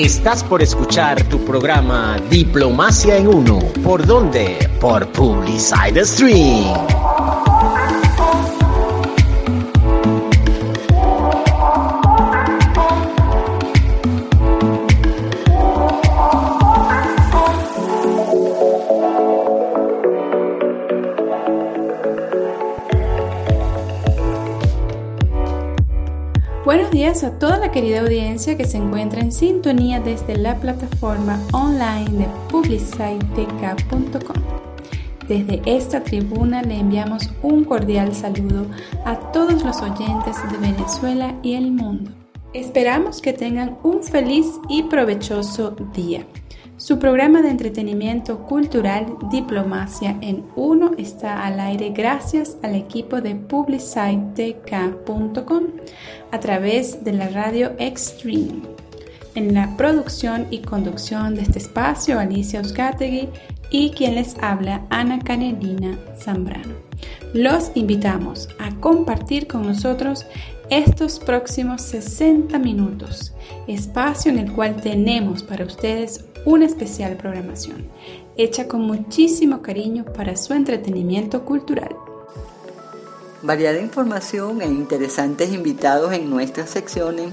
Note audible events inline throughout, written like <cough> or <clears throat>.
Estás por escuchar tu programa Diplomacia en Uno. ¿Por dónde? Por Publicide Stream. a toda querida audiencia que se encuentra en sintonía desde la plataforma online de publicitek.com. Desde esta tribuna le enviamos un cordial saludo a todos los oyentes de Venezuela y el mundo. Esperamos que tengan un feliz y provechoso día. Su programa de entretenimiento cultural Diplomacia en Uno está al aire gracias al equipo de publicitek.com a través de la radio Extreme. En la producción y conducción de este espacio, Alicia Euskategui y quien les habla, Ana Canelina Zambrano. Los invitamos a compartir con nosotros estos próximos 60 minutos, espacio en el cual tenemos para ustedes una especial programación, hecha con muchísimo cariño para su entretenimiento cultural. Variada información e interesantes invitados en nuestras secciones,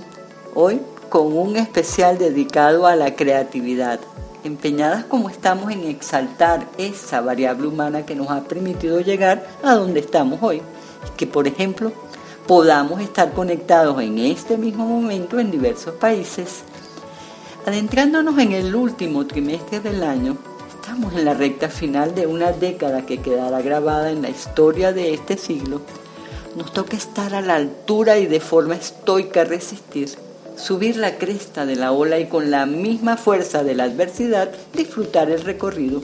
hoy con un especial dedicado a la creatividad, empeñadas como estamos en exaltar esa variable humana que nos ha permitido llegar a donde estamos hoy, que por ejemplo podamos estar conectados en este mismo momento en diversos países. Adentrándonos en el último trimestre del año, estamos en la recta final de una década que quedará grabada en la historia de este siglo. Nos toca estar a la altura y de forma estoica resistir, subir la cresta de la ola y con la misma fuerza de la adversidad disfrutar el recorrido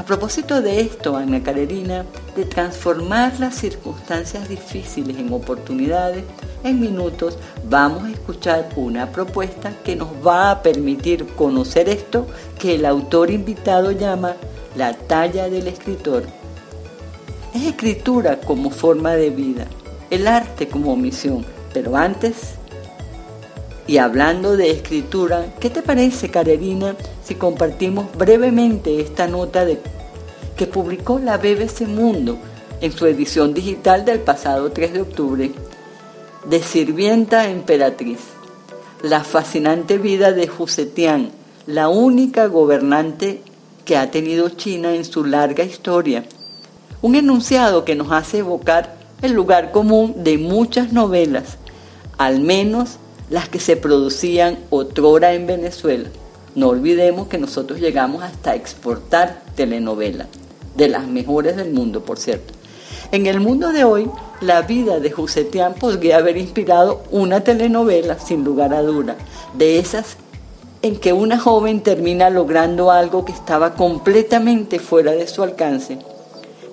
a propósito de esto, Ana Carolina, de transformar las circunstancias difíciles en oportunidades, en minutos vamos a escuchar una propuesta que nos va a permitir conocer esto que el autor invitado llama la talla del escritor. Es escritura como forma de vida, el arte como misión, pero antes y hablando de escritura, ¿qué te parece, Carolina, si compartimos brevemente esta nota que publicó la BBC Mundo en su edición digital del pasado 3 de octubre? De Sirvienta Emperatriz. La fascinante vida de Tian, la única gobernante que ha tenido China en su larga historia. Un enunciado que nos hace evocar el lugar común de muchas novelas, al menos las que se producían otrora en Venezuela. No olvidemos que nosotros llegamos hasta exportar telenovelas, de las mejores del mundo, por cierto. En el mundo de hoy, la vida de Tian podría haber inspirado una telenovela, sin lugar a duda, de esas en que una joven termina logrando algo que estaba completamente fuera de su alcance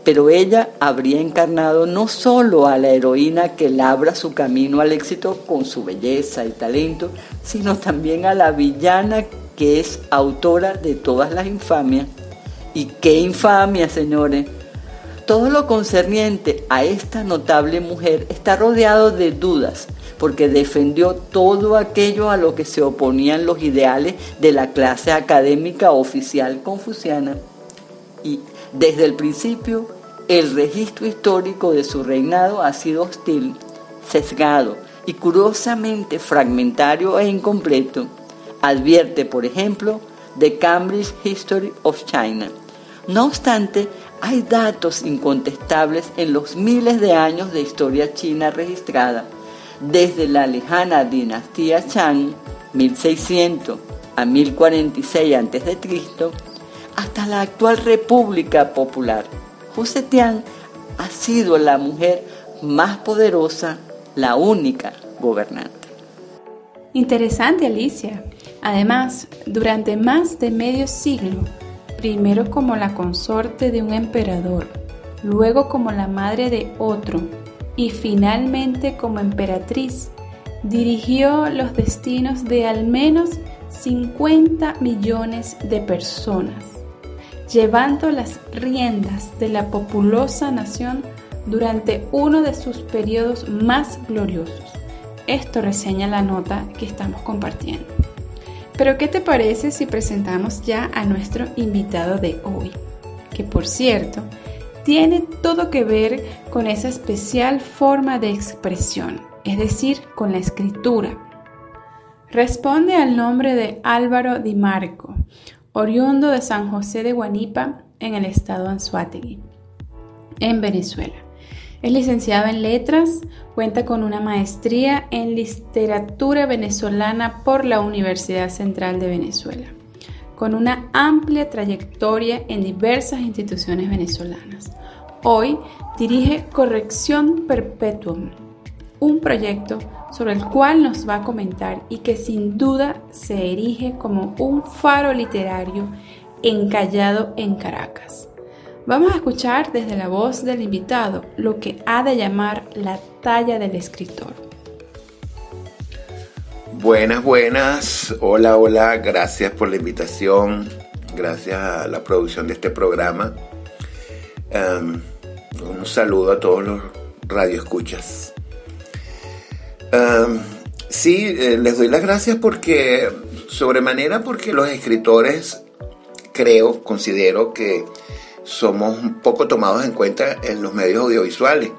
pero ella habría encarnado no solo a la heroína que labra su camino al éxito con su belleza y talento, sino también a la villana que es autora de todas las infamias. Y qué infamia, señores. Todo lo concerniente a esta notable mujer está rodeado de dudas, porque defendió todo aquello a lo que se oponían los ideales de la clase académica oficial confuciana. Y desde el principio el registro histórico de su reinado ha sido hostil, sesgado y curiosamente fragmentario e incompleto, advierte, por ejemplo, The Cambridge History of China. No obstante, hay datos incontestables en los miles de años de historia china registrada, desde la lejana dinastía Chang, 1600 a 1046 a.C., hasta la actual República Popular Tian ha sido la mujer más poderosa, la única gobernante. Interesante, Alicia. Además, durante más de medio siglo, primero como la consorte de un emperador, luego como la madre de otro y finalmente como emperatriz, dirigió los destinos de al menos 50 millones de personas llevando las riendas de la populosa nación durante uno de sus periodos más gloriosos. Esto reseña la nota que estamos compartiendo. Pero ¿qué te parece si presentamos ya a nuestro invitado de hoy? Que por cierto, tiene todo que ver con esa especial forma de expresión, es decir, con la escritura. Responde al nombre de Álvaro Di Marco, oriundo de San José de Guanipa, en el estado Anzuategui, en Venezuela. Es licenciado en letras, cuenta con una maestría en literatura venezolana por la Universidad Central de Venezuela, con una amplia trayectoria en diversas instituciones venezolanas. Hoy dirige Corrección Perpetuum, un proyecto sobre el cual nos va a comentar y que sin duda se erige como un faro literario encallado en Caracas. Vamos a escuchar desde la voz del invitado lo que ha de llamar la talla del escritor. Buenas, buenas. Hola, hola. Gracias por la invitación. Gracias a la producción de este programa. Um, un saludo a todos los radioescuchas. Um, sí, eh, les doy las gracias porque, sobremanera, porque los escritores creo, considero que somos un poco tomados en cuenta en los medios audiovisuales.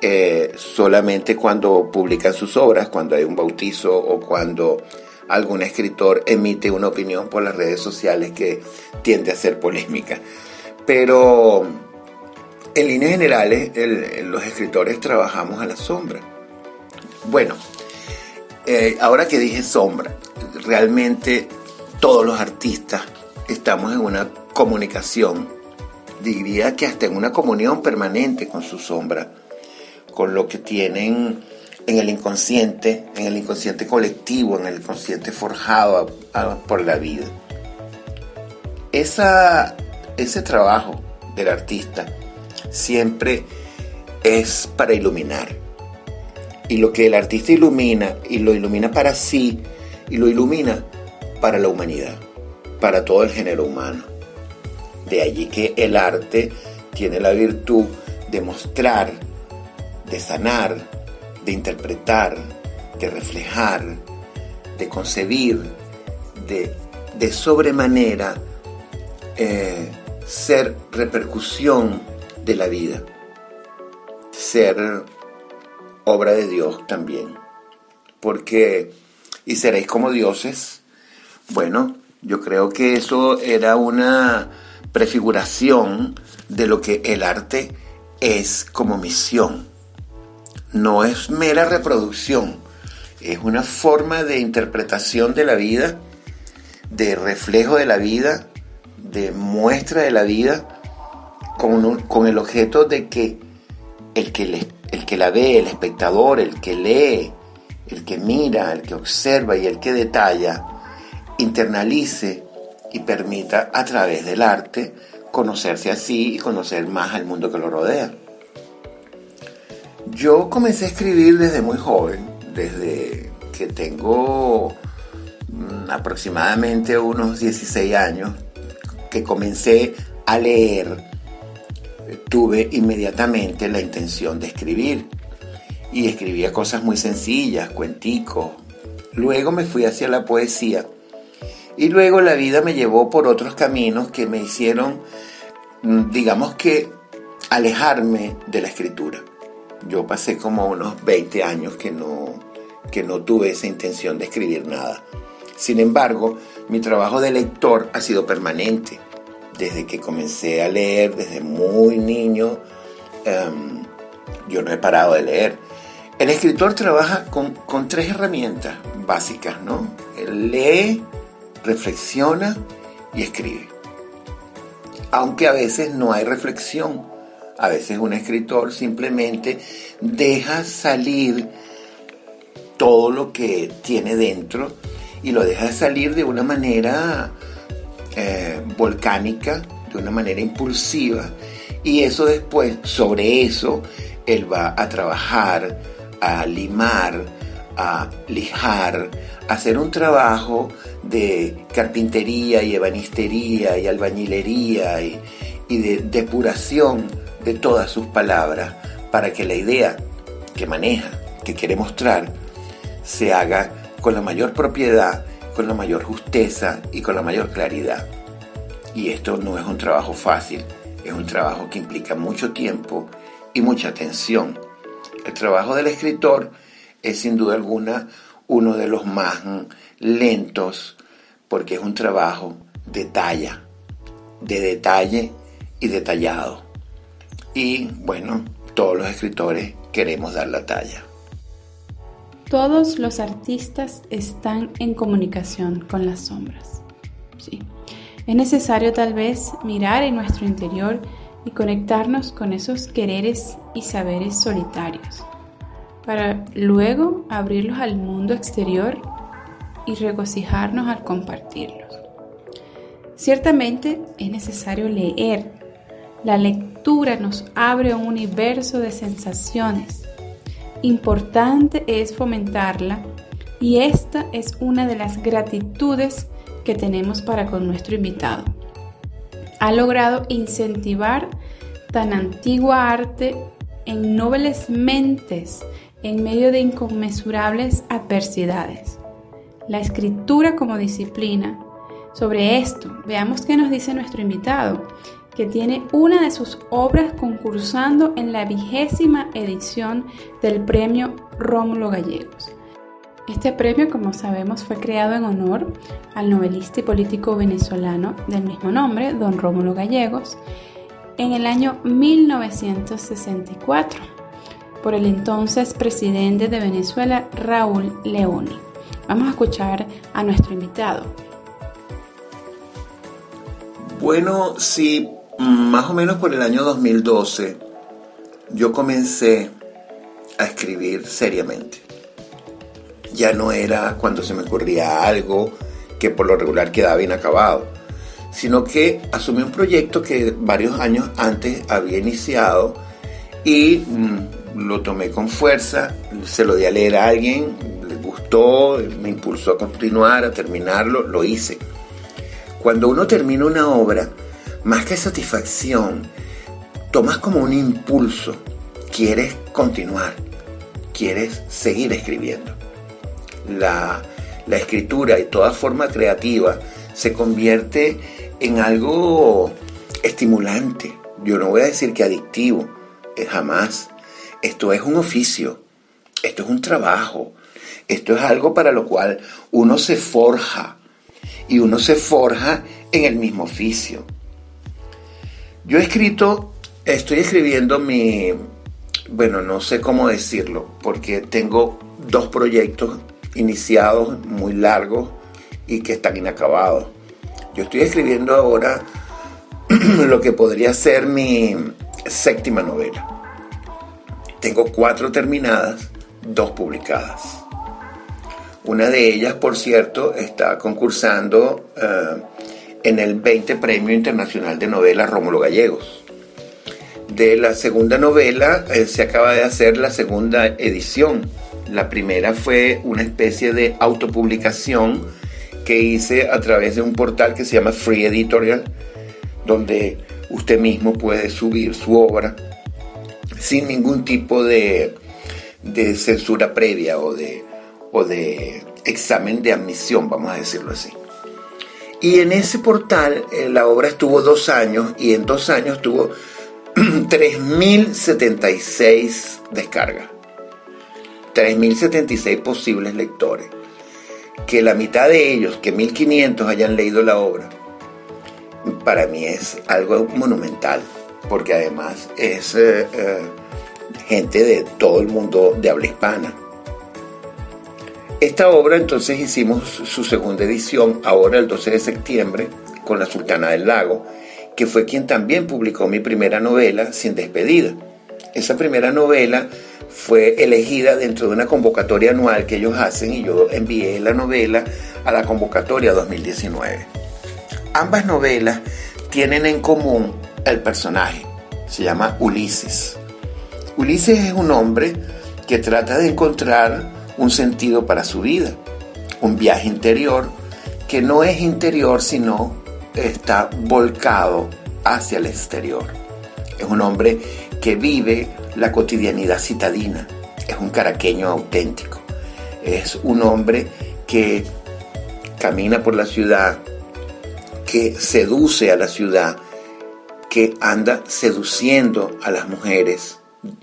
Eh, solamente cuando publican sus obras, cuando hay un bautizo o cuando algún escritor emite una opinión por las redes sociales que tiende a ser polémica. Pero en líneas generales, los escritores trabajamos a la sombra. Bueno, eh, ahora que dije sombra, realmente todos los artistas estamos en una comunicación, diría que hasta en una comunión permanente con su sombra, con lo que tienen en el inconsciente, en el inconsciente colectivo, en el inconsciente forjado por la vida. Esa, ese trabajo del artista siempre es para iluminar. Y lo que el artista ilumina, y lo ilumina para sí, y lo ilumina para la humanidad para todo el género humano. De allí que el arte tiene la virtud de mostrar, de sanar, de interpretar, de reflejar, de concebir, de, de sobremanera eh, ser repercusión de la vida, ser obra de Dios también. Porque, y seréis como dioses, bueno, yo creo que eso era una prefiguración de lo que el arte es como misión. No es mera reproducción, es una forma de interpretación de la vida, de reflejo de la vida, de muestra de la vida, con, el objeto de que el que, el que la ve, el espectador, el que lee, el que mira, el que observa y el que detalla, internalice y permita a través del arte conocerse así y conocer más al mundo que lo rodea. Yo comencé a escribir desde muy joven, desde que tengo mm, aproximadamente unos 16 años, que comencé a leer, tuve inmediatamente la intención de escribir. Y escribía cosas muy sencillas, cuenticos. Luego me fui hacia la poesía y luego la vida me llevó por otros caminos que me hicieron, mm, digamos que, alejarme de la escritura. Yo pasé como unos 20 años que no, que no tuve esa intención de escribir nada. Sin embargo, mi trabajo de lector ha sido permanente. Desde que comencé a leer, desde muy niño, em, yo no he parado de leer. El escritor trabaja con, tres herramientas básicas, ¿no? Lee, reflexiona y escribe. Aunque a veces no hay reflexión, a veces un escritor simplemente deja salir todo lo que tiene dentro y lo deja salir de una manera eh, volcánica, de una manera impulsiva. Y eso después, sobre eso, él va a trabajar, a limar, a lijar, hacer un trabajo de carpintería y ebanistería y albañilería y, de depuración de todas sus palabras para que la idea que maneja, que quiere mostrar, se haga con la mayor propiedad con la mayor justeza y con la mayor claridad. Y esto no es un trabajo fácil, es un trabajo que implica mucho tiempo y mucha atención. El trabajo del escritor es sin duda alguna uno de los más lentos porque es un trabajo de talla, de detalle y detallado. Y bueno, todos los escritores queremos dar la talla. Todos los artistas están en comunicación con las sombras. Sí. Es necesario tal vez mirar en nuestro interior y conectarnos con esos quereres y saberes solitarios, para luego abrirlos al mundo exterior y regocijarnos al compartirlos. Ciertamente es necesario leer. La lectura nos abre un universo de sensaciones. Importante es fomentarla y esta es una de las gratitudes que tenemos para con nuestro invitado. Ha logrado incentivar tan antigua arte en nobles mentes en medio de inconmensurables adversidades. La escritura como disciplina. Sobre esto, veamos qué nos dice nuestro invitado, que tiene una de sus obras concursando en la vigésima edición del premio Rómulo Gallegos. Este premio, como sabemos, fue creado en honor al novelista y político venezolano del mismo nombre, don Rómulo Gallegos, en el año 1964 por el entonces presidente de Venezuela, Raúl Leoni. Vamos a escuchar a nuestro invitado. Bueno, sí, más o menos por el año 2012 yo comencé a escribir seriamente ya no era cuando se me ocurría algo que por lo regular quedaba inacabado, sino que asumí un proyecto que varios años antes había iniciado y mm, lo tomé con fuerza, se lo di a leer a alguien, le gustó, me impulsó a continuar, a terminarlo, lo hice. Cuando uno termina una obra, más que satisfacción, tomas como un impulso, quieres continuar, quieres seguir escribiendo la, escritura y toda forma creativa se convierte en algo estimulante. Yo no voy a decir que adictivo, jamás. Esto es un oficio, esto es un trabajo, esto es algo para lo cual uno se forja y uno se forja en el mismo oficio. Yo he escrito, estoy escribiendo mi, bueno, no sé cómo decirlo, porque tengo dos proyectos iniciados, muy largos y que están inacabados. Yo estoy escribiendo ahora <clears throat> lo que podría ser mi séptima novela. Tengo cuatro terminadas, dos publicadas. Una de ellas, por cierto, está concursando eh, en el 20 Premio Internacional de Novela Rómulo Gallegos. De la segunda novela eh, se acaba de hacer la segunda edición la primera fue una especie de autopublicación que hice a través de un portal que se llama Free Editorial, donde usted mismo puede subir su obra sin ningún tipo de, censura previa o de, o de examen de admisión, vamos a decirlo así. Y en ese portal eh, la obra estuvo dos años y en dos años tuvo <clears throat> 3.076 descargas. 3.076 posibles lectores, que la mitad de ellos, que 1.500 hayan leído la obra, para mí es algo monumental, porque además es eh, eh, gente de todo el mundo de habla hispana. Esta obra entonces hicimos su segunda edición ahora el 12 de septiembre con la Sultana del Lago, que fue quien también publicó mi primera novela, Sin despedida. Esa primera novela fue elegida dentro de una convocatoria anual que ellos hacen y yo envié la novela a la convocatoria 2019. Ambas novelas tienen en común el personaje, se llama Ulises. Ulises es un hombre que trata de encontrar un sentido para su vida, un viaje interior que no es interior sino está volcado hacia el exterior. Es un hombre que vive la cotidianidad citadina. Es un caraqueño auténtico. Es un hombre que camina por la ciudad, que seduce a la ciudad, que anda seduciendo a las mujeres,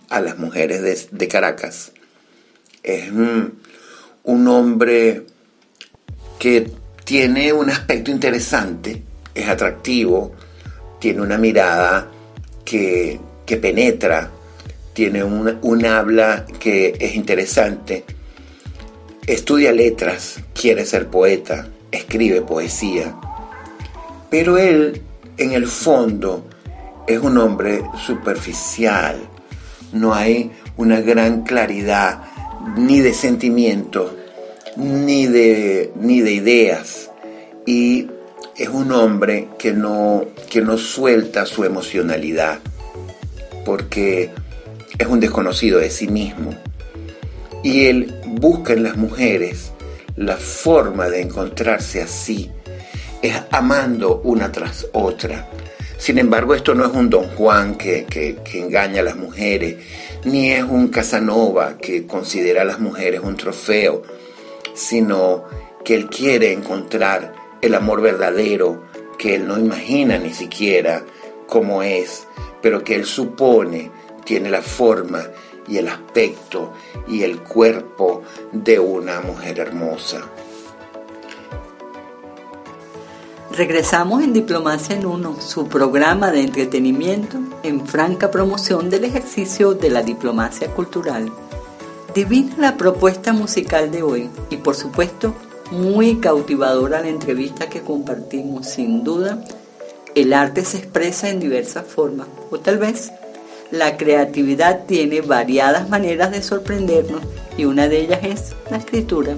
a las mujeres de, Caracas. Es un, un hombre que tiene un aspecto interesante, es atractivo, tiene una mirada que, penetra, tiene un habla que es interesante, estudia letras, quiere ser poeta, escribe poesía, pero él en el fondo es un hombre superficial, no hay una gran claridad ni de sentimiento, ni de, ni de ideas. Y es un hombre que no, que no suelta su emocionalidad, porque es un desconocido de sí mismo. Y él busca en las mujeres la forma de encontrarse así, es amando una tras otra. Sin embargo, esto no es un don Juan que, que, engaña a las mujeres, ni es un Casanova que considera a las mujeres un trofeo, sino que él quiere encontrar el amor verdadero que él no imagina ni siquiera cómo es, pero que él supone tiene la forma y el aspecto y el cuerpo de una mujer hermosa. Regresamos en Diplomacia en Uno, su programa de entretenimiento en franca promoción del ejercicio de la diplomacia cultural. Divina la propuesta musical de hoy y por supuesto muy cautivadora la entrevista que compartimos. Sin duda, el arte se expresa en diversas formas o tal vez la creatividad tiene variadas maneras de sorprendernos y una de ellas es la escritura.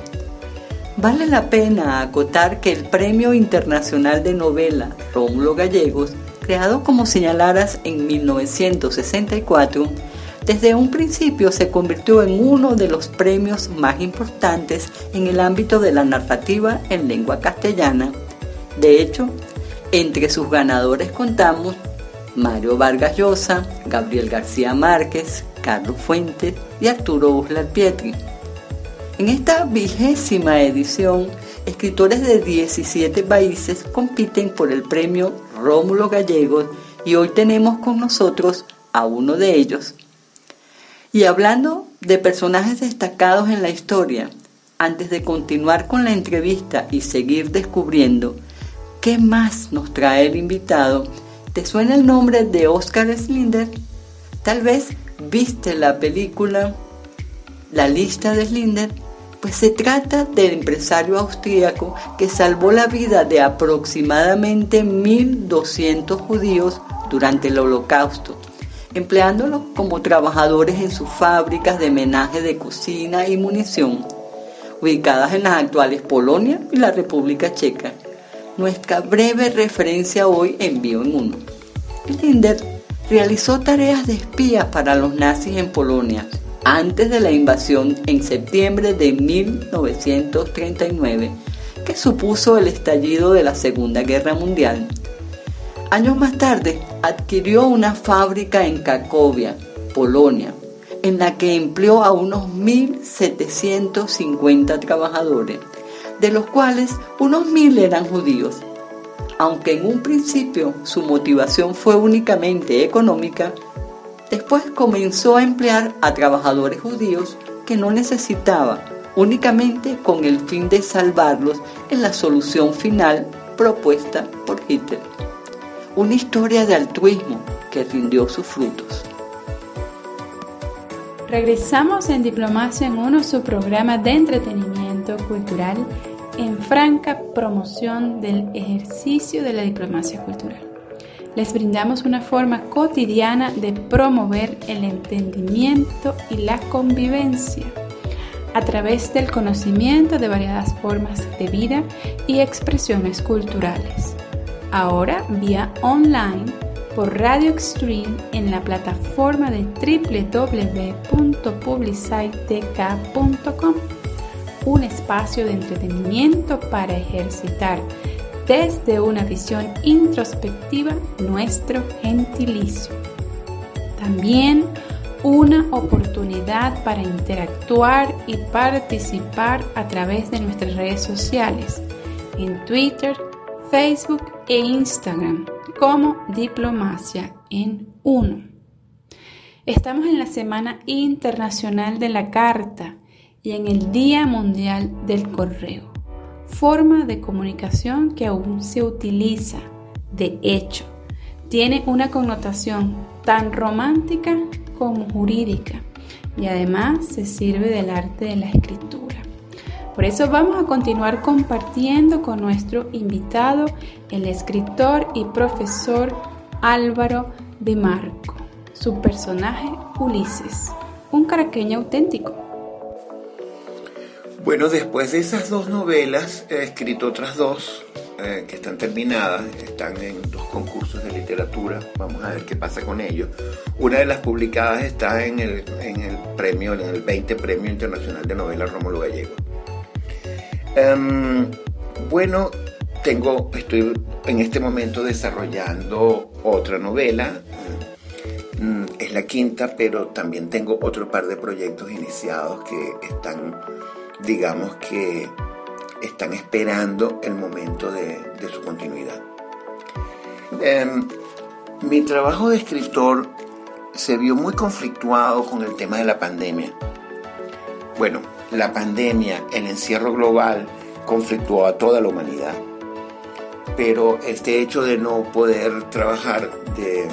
Vale la pena acotar que el Premio Internacional de Novela Rómulo Gallegos, creado como señalaras en 1964, desde un principio se convirtió en uno de los premios más importantes en el ámbito de la narrativa en lengua castellana. De hecho, entre sus ganadores contamos Mario Vargas Llosa, Gabriel García Márquez, Carlos Fuentes y Arturo Uslar Pietri. En esta vigésima edición, escritores de 17 países compiten por el premio Rómulo Gallegos y hoy tenemos con nosotros a uno de ellos. Y hablando de personajes destacados en la historia, antes de continuar con la entrevista y seguir descubriendo qué más nos trae el invitado, ¿te suena el nombre de Oscar Slinder? Tal vez viste la película La lista de Slinder pues se trata del empresario austríaco que salvó la vida de aproximadamente 1.200 judíos durante el holocausto, empleándolos como trabajadores en sus fábricas de menaje de cocina y munición, ubicadas en las actuales Polonia y la República Checa. Nuestra breve referencia hoy envió en uno. Linder realizó tareas de espías para los nazis en Polonia antes de la invasión en septiembre de 1939, que supuso el estallido de la Segunda Guerra Mundial. Años más tarde adquirió una fábrica en Cracovia, Polonia, en la que empleó a unos 1.750 trabajadores, de los cuales unos 1.000 eran judíos. Aunque en un principio su motivación fue únicamente económica, Después comenzó a emplear a trabajadores judíos que no necesitaba, únicamente con el fin de salvarlos en la solución final propuesta por Hitler. Una historia de altruismo que rindió sus frutos. Regresamos en Diplomacia en uno, su programa de entretenimiento cultural en franca promoción del ejercicio de la diplomacia cultural les brindamos una forma cotidiana de promover el entendimiento y la convivencia a través del conocimiento de variadas formas de vida y expresiones culturales. Ahora vía online por Radio Extreme en la plataforma de www.publicitek.com, un espacio de entretenimiento para ejercitar desde una visión introspectiva nuestro gentilicio. También una oportunidad para interactuar y participar a través de nuestras redes sociales en Twitter, Facebook e Instagram como Diplomacia en Uno. Estamos en la Semana Internacional de la Carta y en el Día Mundial del Correo, forma de comunicación que aún se utiliza. De hecho, tiene una connotación tan romántica como jurídica y además se sirve del arte de la escritura. Por eso vamos a continuar compartiendo con nuestro invitado, el escritor y profesor Álvaro de Marco, su personaje Ulises, un caraqueño auténtico. Bueno, después de esas dos novelas he escrito otras dos eh, que están terminadas, están en dos concursos de literatura, vamos a ver qué pasa con ellos. Una de las publicadas está en el, en el premio, en el 20 Premio Internacional de Novela Rómulo Gallego. Em, bueno, tengo, estoy en este momento desarrollando otra novela. Mm, es la quinta, pero también tengo otro par de proyectos iniciados que están, digamos que, están esperando el momento de, su continuidad. Em, mi trabajo de escritor se vio muy conflictuado con el tema de la pandemia. Bueno, la pandemia, el encierro global, conflictuó a toda la humanidad. Pero este hecho de no poder trabajar, de,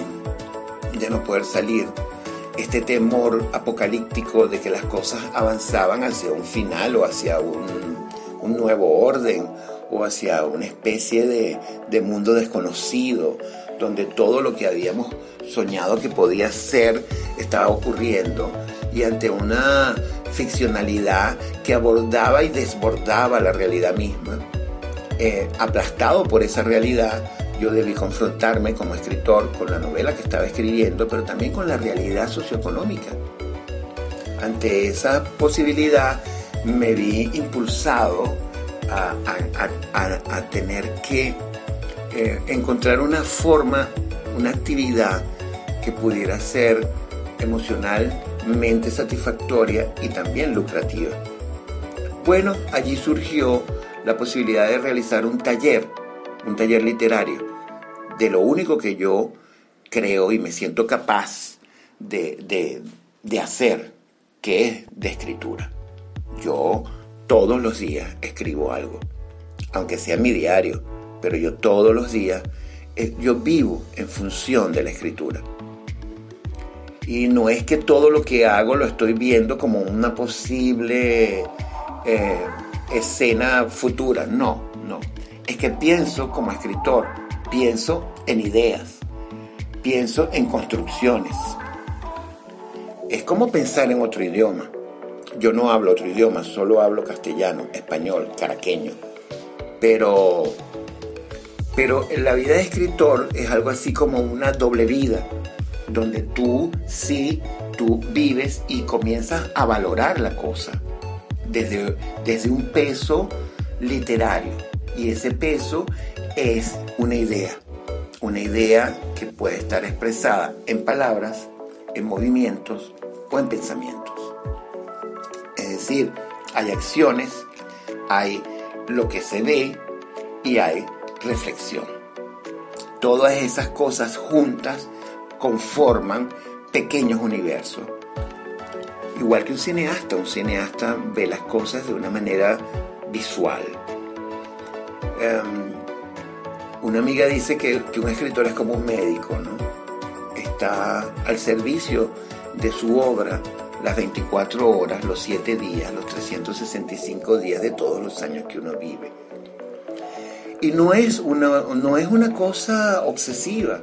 no poder salir, este temor apocalíptico de que las cosas avanzaban hacia un final o hacia un, nuevo orden o hacia una especie de, de mundo desconocido, donde todo lo que habíamos soñado que podía ser estaba ocurriendo y ante una ficcionalidad que abordaba y desbordaba la realidad misma. Eh, aplastado por esa realidad, yo debí confrontarme como escritor con la novela que estaba escribiendo, pero también con la realidad socioeconómica. Ante esa posibilidad me vi impulsado a, tener que eh, encontrar una forma, una actividad que pudiera ser emocional, mente satisfactoria y también lucrativa. Bueno, allí surgió la posibilidad de realizar un taller, un taller literario, de lo único que yo creo y me siento capaz de, de hacer, que es de escritura. Yo todos los días escribo algo, aunque sea mi diario, pero yo todos los días, eh, yo vivo en función de la escritura. Y no es que todo lo que hago lo estoy viendo como una posible eh, escena futura. No, no. Es que pienso como escritor, pienso en ideas, pienso en construcciones. Es como pensar en otro idioma. Yo no hablo otro idioma, solo hablo castellano, español, caraqueño. Pero, pero la vida de escritor es algo así como una doble vida donde tú sí, tú vives y comienzas a valorar la cosa desde, desde un peso literario. Y ese peso es una idea, una idea que puede estar expresada en palabras, en movimientos o en pensamientos. Es decir, hay acciones, hay lo que se ve y hay reflexión. Todas esas cosas juntas conforman pequeños universos. Igual que un cineasta, un cineasta ve las cosas de una manera visual. Em, una amiga dice que, un escritor es como un médico. Está al servicio de su obra las 24 horas, los 7 días, los 365 días de todos los años que uno vive. Y no es una, no es una cosa obsesiva,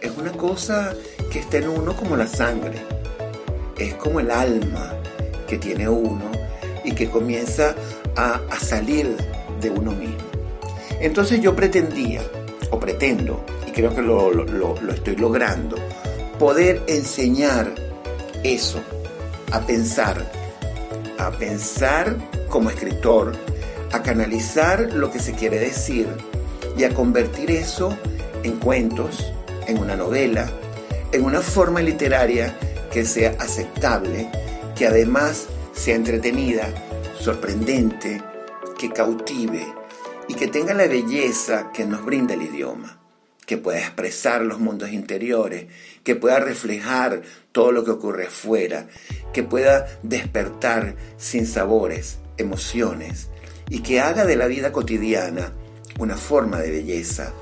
es una cosa que está en uno como la sangre. Es como el alma que tiene uno y que comienza a, salir de uno mismo. Entonces yo pretendía, o pretendo, y creo que lo, lo estoy logrando, poder enseñar eso, a pensar, a pensar como escritor, a canalizar lo que se quiere decir y a convertir eso en cuentos, en una novela, en una forma literaria que sea aceptable, que además sea entretenida, sorprendente, que cautive y que tenga la belleza que nos brinda el idioma, que pueda expresar los mundos interiores, que pueda reflejar todo lo que ocurre afuera, que pueda despertar sin sabores, emociones y que haga de la vida cotidiana una forma de belleza.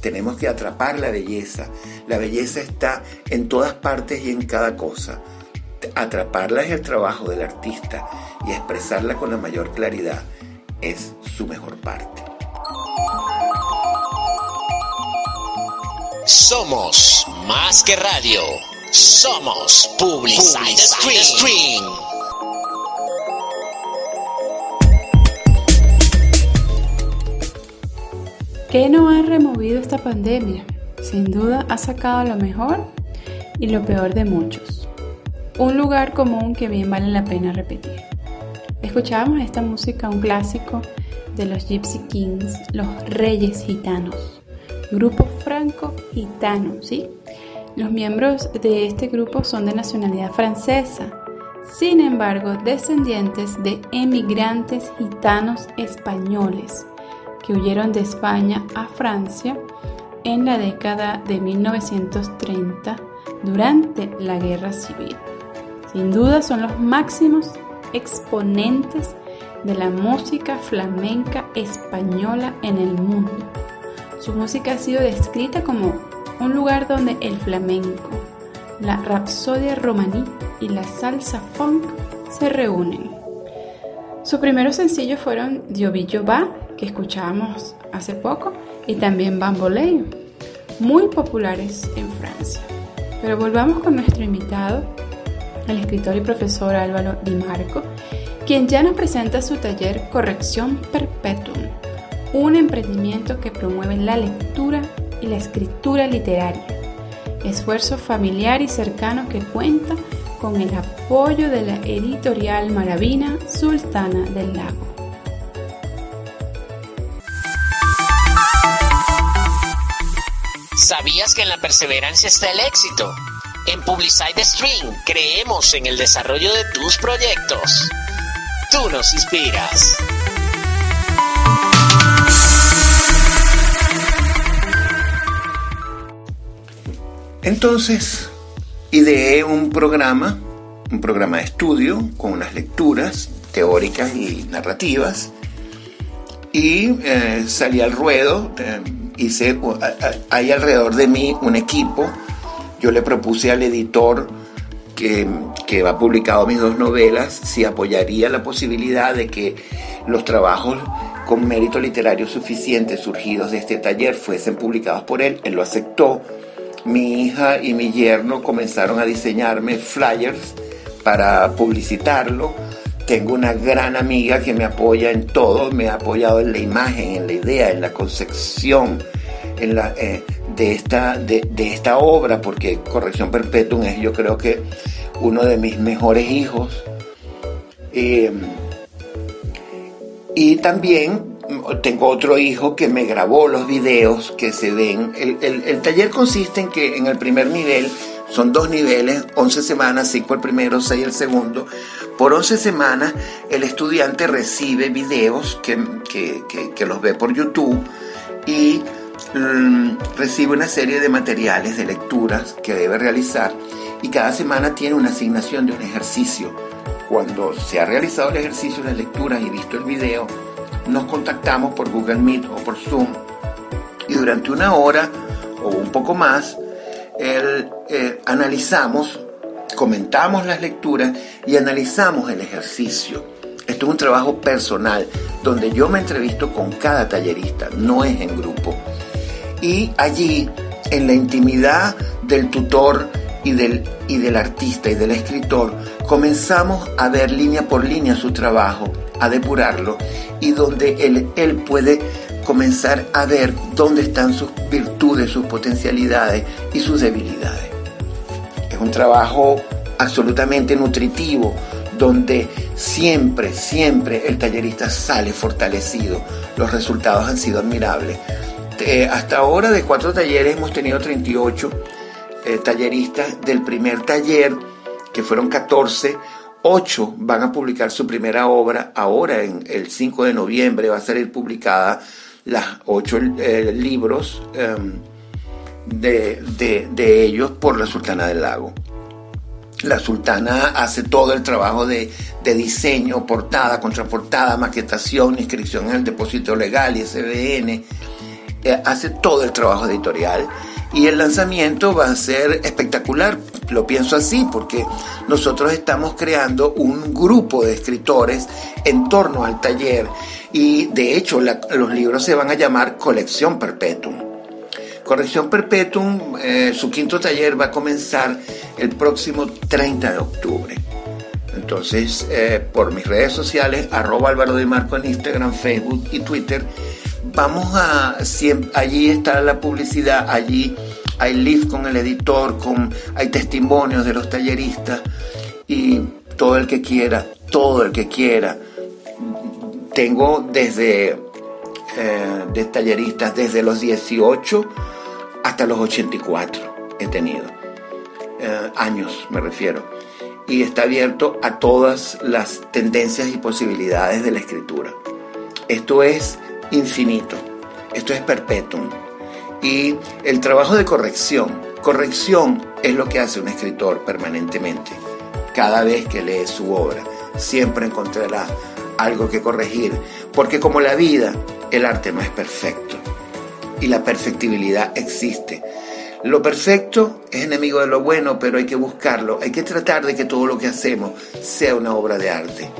Tenemos que atrapar la belleza. La belleza está en todas partes y en cada cosa. Atraparla es el trabajo del artista y expresarla con la mayor claridad es su mejor parte. Somos más que radio. Somos Publicidad Stream. ¿Qué no ha removido esta pandemia? Sin duda ha sacado lo mejor y lo peor de muchos. Un lugar común que bien vale la pena repetir. Escuchábamos esta música, un clásico de los Gypsy Kings, los Reyes Gitanos, grupo franco-gitano, ¿sí? Los miembros de este grupo son de nacionalidad francesa, sin embargo descendientes de emigrantes gitanos españoles que huyeron de España a Francia en la década de 1930 durante la Guerra Civil. Sin duda son los máximos exponentes de la música flamenca española en el mundo. Su música ha sido descrita como un lugar donde el flamenco, la rapsodia romaní y la salsa funk se reúnen. Sus primeros sencillos fueron Diobillo Va que escuchábamos hace poco, y también Bamboleo, muy populares en Francia. Pero volvamos con nuestro invitado, el escritor y profesor Álvaro Di Marco, quien ya nos presenta su taller Corrección Perpetuum, un emprendimiento que promueve la lectura y la escritura literaria, esfuerzo familiar y cercano que cuenta con el apoyo de la editorial Maravina Sultana del Lago. ¿Sabías que en la perseverancia está el éxito? En Publicide Stream creemos en el desarrollo de tus proyectos. Tú nos inspiras. Entonces, ideé un programa, un programa de estudio con unas lecturas teóricas y narrativas y eh, salí al ruedo. Eh, hice, hay alrededor de mí un equipo. Yo le propuse al editor que, que ha publicado mis dos novelas si apoyaría la posibilidad de que los trabajos con mérito literario suficiente surgidos de este taller fuesen publicados por él. Él lo aceptó. Mi hija y mi yerno comenzaron a diseñarme flyers para publicitarlo. Tengo una gran amiga que me apoya en todo, me ha apoyado en la imagen, en la idea, en la concepción, en la, eh, de, esta, de, esta obra, porque Corrección Perpetuum es yo creo que uno de mis mejores hijos. Eh, y también tengo otro hijo que me grabó los videos que se ven. El, el, taller consiste en que en el primer nivel son dos niveles, 11 semanas, 5 el primero, 6 el segundo. Por 11 semanas el estudiante recibe videos que, que, que los ve por YouTube y Mm, recibe una serie de materiales de lecturas que debe realizar y cada semana tiene una asignación de un ejercicio. Cuando se ha realizado el ejercicio de lecturas y visto el video, nos contactamos por Google Meet o por Zoom y durante una hora o un poco más eh, analizamos, comentamos las lecturas y analizamos el ejercicio. Esto es un trabajo personal donde yo me entrevisto con cada tallerista, no es en grupo y allí, en la intimidad del tutor y del, y del artista y del escritor, comenzamos a ver línea por línea su trabajo, a depurarlo y donde él, él puede comenzar a ver dónde están sus virtudes, sus potencialidades y sus debilidades. Es un trabajo absolutamente nutritivo, donde siempre, siempre el tallerista sale fortalecido. Los resultados han sido admirables. Eh, hasta ahora de cuatro talleres hemos tenido 38 eh, talleristas. Del primer taller, que fueron 14, 8 van a publicar su primera obra. Ahora, en el 5 de noviembre, va a ser publicada las ocho eh, libros em, de, de ellos por la Sultana del Lago. La sultana hace todo el trabajo de, diseño, portada, contraportada, maquetación, inscripción en el depósito legal y SBN. Eh, hace todo el trabajo editorial. Y el lanzamiento va a ser espectacular, lo pienso así, porque nosotros estamos creando un grupo de escritores en torno al taller y de hecho los libros se van a llamar Colección Perpetuum. Corrección Perpetuum, eh, su quinto taller va a comenzar el próximo 30 de octubre. Entonces, eh, por mis redes sociales, arroba Álvaro de Marco en Instagram, Facebook y Twitter, vamos a, allí está la publicidad, allí hay live con el editor, con, hay testimonios de los talleristas y todo el que quiera, todo el que quiera. Tengo desde eh, de talleristas desde los 18 hasta los 84 he tenido. Eh, años me refiero. Y está abierto a todas las tendencias y posibilidades de la escritura. Esto es infinito, esto es perpetuum. Y el trabajo de corrección, corrección es lo que hace un escritor permanentemente. Cada vez que lee su obra, siempre encontrará algo que corregir, porque como la vida, el arte no es perfecto y la perfectibilidad existe. Lo perfecto es enemigo de lo bueno, pero hay que buscarlo, hay que tratar de que todo lo que hacemos sea una obra de arte.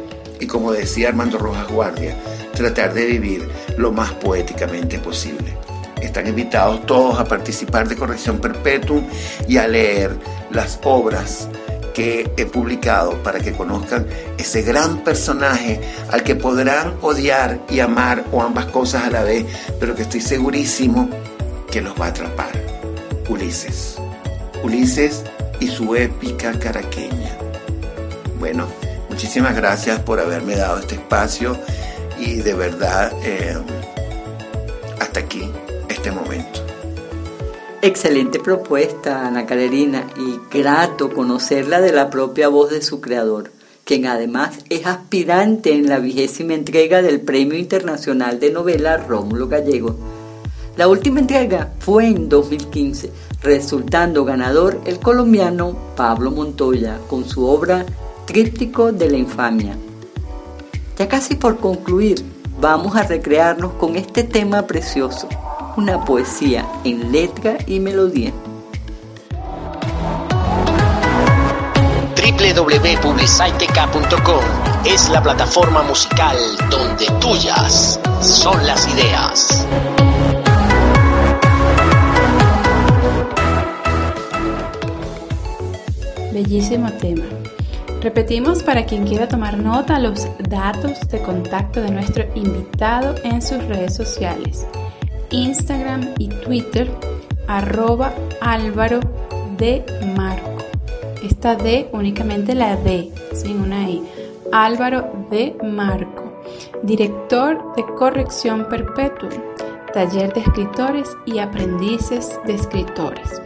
Y como decía Armando Rojas Guardia, tratar de vivir lo más poéticamente posible. Están invitados todos a participar de Corrección Perpetuum y a leer las obras que he publicado para que conozcan ese gran personaje al que podrán odiar y amar o ambas cosas a la vez, pero que estoy segurísimo que los va a atrapar. Ulises. Ulises y su épica caraqueña. Bueno, muchísimas gracias por haberme dado este espacio y de verdad eh, hasta aquí este momento. Excelente propuesta, Ana Carolina, y grato conocerla de la propia voz de su creador, quien además es aspirante en la vigésima entrega del Premio Internacional de Novela Rómulo Gallego. La última entrega fue en 2015, resultando ganador el colombiano Pablo Montoya con su obra Tríptico de la Infamia. Ya casi por concluir, vamos a recrearnos con este tema precioso una poesía en letra y melodía. www.publiciteca.com es la plataforma musical donde tuyas son las ideas. Bellísimo tema. Repetimos para quien quiera tomar nota los datos de contacto de nuestro invitado en sus redes sociales. Instagram y Twitter, arroba Álvaro de Marco. Esta D únicamente la D, sin una I. Álvaro de Marco, director de Corrección Perpetua, taller de escritores y aprendices de escritores.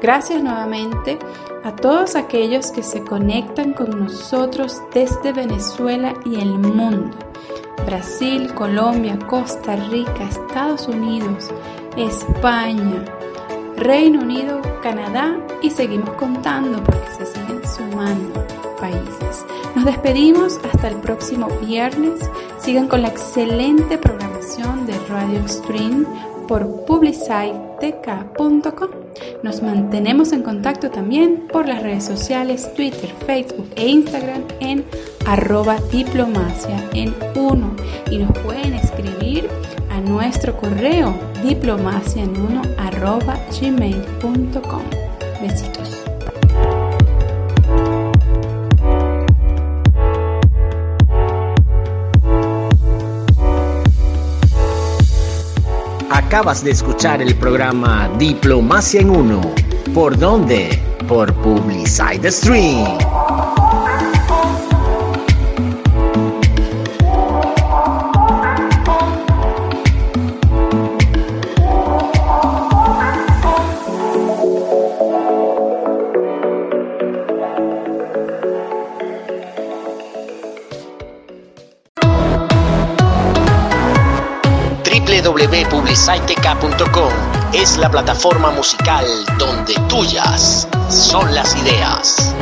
Gracias nuevamente a todos aquellos que se conectan con nosotros desde Venezuela y el mundo Brasil, Colombia, Costa Rica, Estados Unidos, España, Reino Unido, Canadá y seguimos contando porque se siguen sumando países. Nos despedimos hasta el próximo viernes. Sigan con la excelente programación de Radio Extreme por publicitek.com. Nos mantenemos en contacto también por las redes sociales, Twitter, Facebook e Instagram en arroba diplomacia en uno y nos pueden escribir a nuestro correo diplomacia en uno arroba. Besitos. Acabas de escuchar el programa Diplomacia en Uno. ¿Por dónde? Por Publicide Stream. www.publicitec.com es la plataforma musical donde tuyas son las ideas.